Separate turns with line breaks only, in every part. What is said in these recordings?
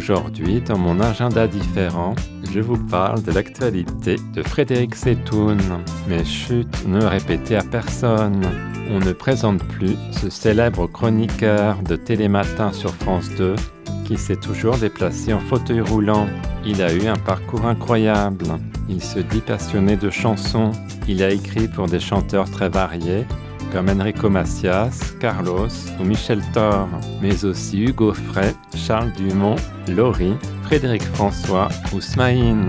Aujourd'hui, dans mon agenda différent, je vous parle de l'actualité de Frédéric Setoun. Mais chut, ne répétez à personne. On ne présente plus ce célèbre chroniqueur de Télématin sur France 2 qui s'est toujours déplacé en fauteuil roulant. Il a eu un parcours incroyable. Il se dit passionné de chansons. Il a écrit pour des chanteurs très variés comme Enrico Macias, Carlos ou Michel Thor, mais aussi Hugo Frey, Charles Dumont, Laurie, Frédéric François ou Smaïn.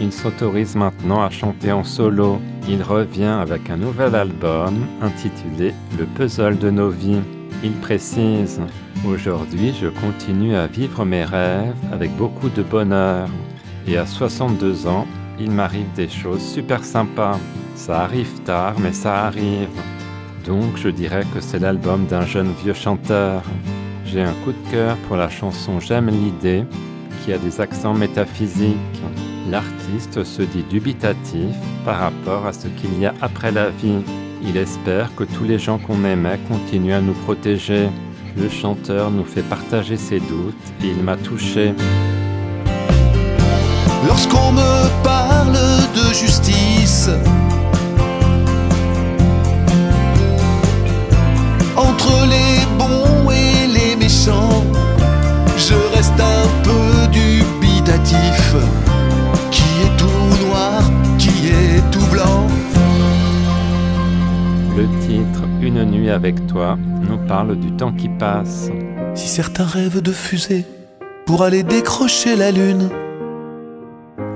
Il s'autorise maintenant à chanter en solo. Il revient avec un nouvel album intitulé Le puzzle de nos vies. Il précise Aujourd'hui, je continue à vivre mes rêves avec beaucoup de bonheur. Et à 62 ans, il m'arrive des choses super sympas. Ça arrive tard, mais ça arrive. Donc je dirais que c'est l'album d'un jeune vieux chanteur. J'ai un coup de cœur pour la chanson J'aime l'idée, qui a des accents métaphysiques. L'artiste se dit dubitatif par rapport à ce qu'il y a après la vie. Il espère que tous les gens qu'on aimait continuent à nous protéger. Le chanteur nous fait partager ses doutes et il m'a touché.
Lorsqu'on me parle de justice, je reste un peu dubitatif. Qui est tout noir, qui est tout blanc?
Le titre Une nuit avec toi nous parle du temps qui passe.
Si certains rêvent de fusée pour aller décrocher la lune,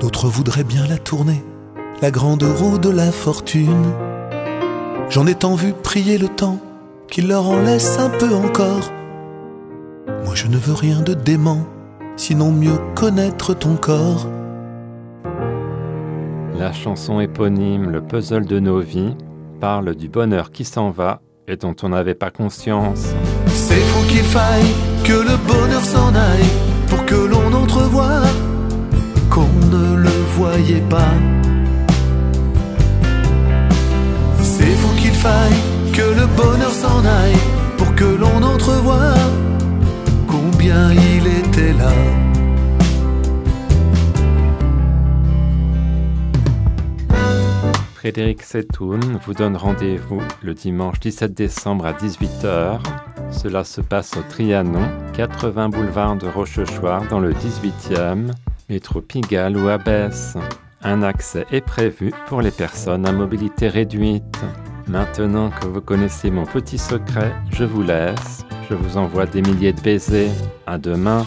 d'autres voudraient bien la tourner, la grande roue de la fortune. J'en ai tant vu prier le temps qu'il leur en laisse un peu encore. Je ne veux rien de dément, sinon mieux connaître ton corps.
La chanson éponyme Le puzzle de nos vies parle du bonheur qui s'en va et dont on n'avait pas conscience.
C'est fou qu'il faille que le bonheur s'en aille pour que l'on entrevoie qu'on ne le voyait pas. C'est fou qu'il faille que le bonheur s'en aille
Frédéric Setoun vous donne rendez-vous le dimanche 17 décembre à 18h. Cela se passe au Trianon, 80 boulevard de Rochechouart dans le 18e, métro Pigalle ou Abbesse. Un accès est prévu pour les personnes à mobilité réduite. Maintenant que vous connaissez mon petit secret, je vous laisse. Je vous envoie des milliers de baisers. À demain.